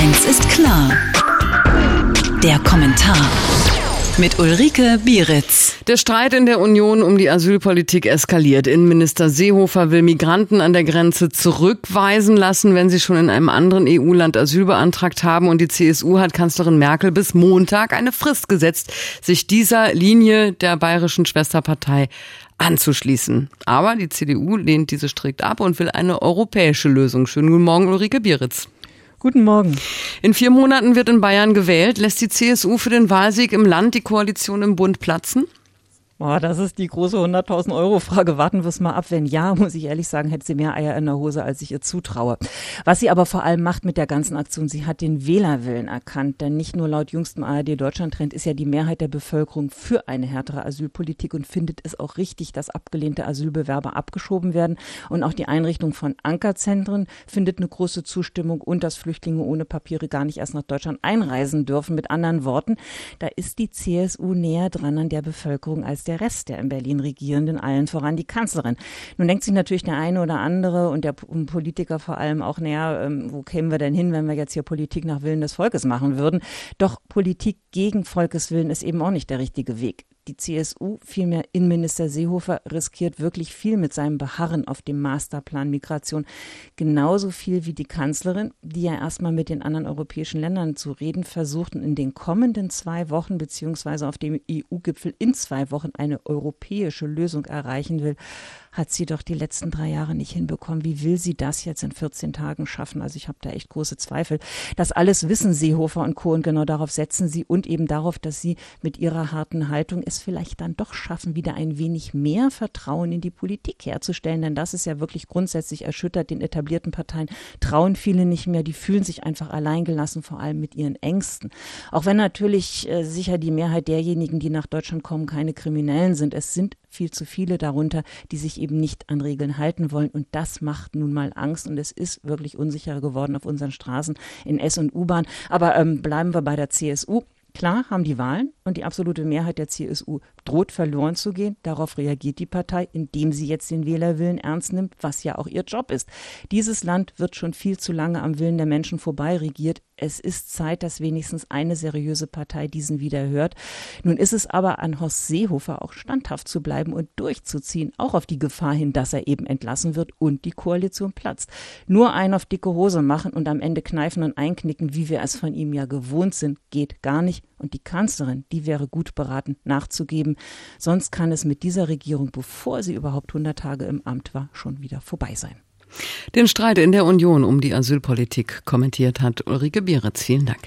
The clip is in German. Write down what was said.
Eins ist klar. Der Kommentar mit Ulrike Bieritz. Der Streit in der Union um die Asylpolitik eskaliert. Innenminister Seehofer will Migranten an der Grenze zurückweisen lassen, wenn sie schon in einem anderen EU-Land Asyl beantragt haben. Und die CSU hat Kanzlerin Merkel bis Montag eine Frist gesetzt, sich dieser Linie der bayerischen Schwesterpartei anzuschließen. Aber die CDU lehnt diese strikt ab und will eine europäische Lösung. Schönen guten Morgen, Ulrike Bieritz. Guten Morgen. In vier Monaten wird in Bayern gewählt. Lässt die CSU für den Wahlsieg im Land die Koalition im Bund platzen? Oh, das ist die große 100.000 Euro Frage. Warten wir es mal ab. Wenn ja, muss ich ehrlich sagen, hätte sie mehr Eier in der Hose, als ich ihr zutraue. Was sie aber vor allem macht mit der ganzen Aktion, sie hat den Wählerwillen erkannt. Denn nicht nur laut jüngstem ARD Deutschland Trend ist ja die Mehrheit der Bevölkerung für eine härtere Asylpolitik und findet es auch richtig, dass abgelehnte Asylbewerber abgeschoben werden. Und auch die Einrichtung von Ankerzentren findet eine große Zustimmung und dass Flüchtlinge ohne Papiere gar nicht erst nach Deutschland einreisen dürfen. Mit anderen Worten, da ist die CSU näher dran an der Bevölkerung als der der Rest der in Berlin Regierenden, allen voran die Kanzlerin. Nun denkt sich natürlich der eine oder andere und der Politiker vor allem auch, näher, wo kämen wir denn hin, wenn wir jetzt hier Politik nach Willen des Volkes machen würden? Doch Politik gegen Volkeswillen ist eben auch nicht der richtige Weg die CSU, vielmehr Innenminister Seehofer, riskiert wirklich viel mit seinem Beharren auf dem Masterplan Migration. Genauso viel wie die Kanzlerin, die ja erstmal mit den anderen europäischen Ländern zu reden versucht und in den kommenden zwei Wochen beziehungsweise auf dem EU-Gipfel in zwei Wochen eine europäische Lösung erreichen will hat sie doch die letzten drei Jahre nicht hinbekommen. Wie will sie das jetzt in 14 Tagen schaffen? Also ich habe da echt große Zweifel. Das alles wissen Seehofer und Co. und genau darauf setzen sie und eben darauf, dass sie mit ihrer harten Haltung es vielleicht dann doch schaffen, wieder ein wenig mehr Vertrauen in die Politik herzustellen. Denn das ist ja wirklich grundsätzlich erschüttert. Den etablierten Parteien trauen viele nicht mehr. Die fühlen sich einfach alleingelassen, vor allem mit ihren Ängsten. Auch wenn natürlich äh, sicher die Mehrheit derjenigen, die nach Deutschland kommen, keine Kriminellen sind. Es sind viel zu viele darunter, die sich eben nicht an Regeln halten wollen. Und das macht nun mal Angst. Und es ist wirklich unsicherer geworden auf unseren Straßen in S- und U-Bahn. Aber ähm, bleiben wir bei der CSU. Klar haben die Wahlen und die absolute Mehrheit der CSU droht verloren zu gehen. Darauf reagiert die Partei, indem sie jetzt den Wählerwillen ernst nimmt, was ja auch ihr Job ist. Dieses Land wird schon viel zu lange am Willen der Menschen vorbei regiert. Es ist Zeit, dass wenigstens eine seriöse Partei diesen wieder hört. Nun ist es aber an Horst Seehofer auch standhaft zu bleiben und durchzuziehen, auch auf die Gefahr hin, dass er eben entlassen wird und die Koalition platzt. Nur ein auf dicke Hose machen und am Ende kneifen und einknicken, wie wir es von ihm ja gewohnt sind, geht gar nicht. Und die Kanzlerin, die wäre gut beraten, nachzugeben. Sonst kann es mit dieser Regierung, bevor sie überhaupt 100 Tage im Amt war, schon wieder vorbei sein. Den Streit in der Union um die Asylpolitik kommentiert hat Ulrike Bieritz. Vielen Dank.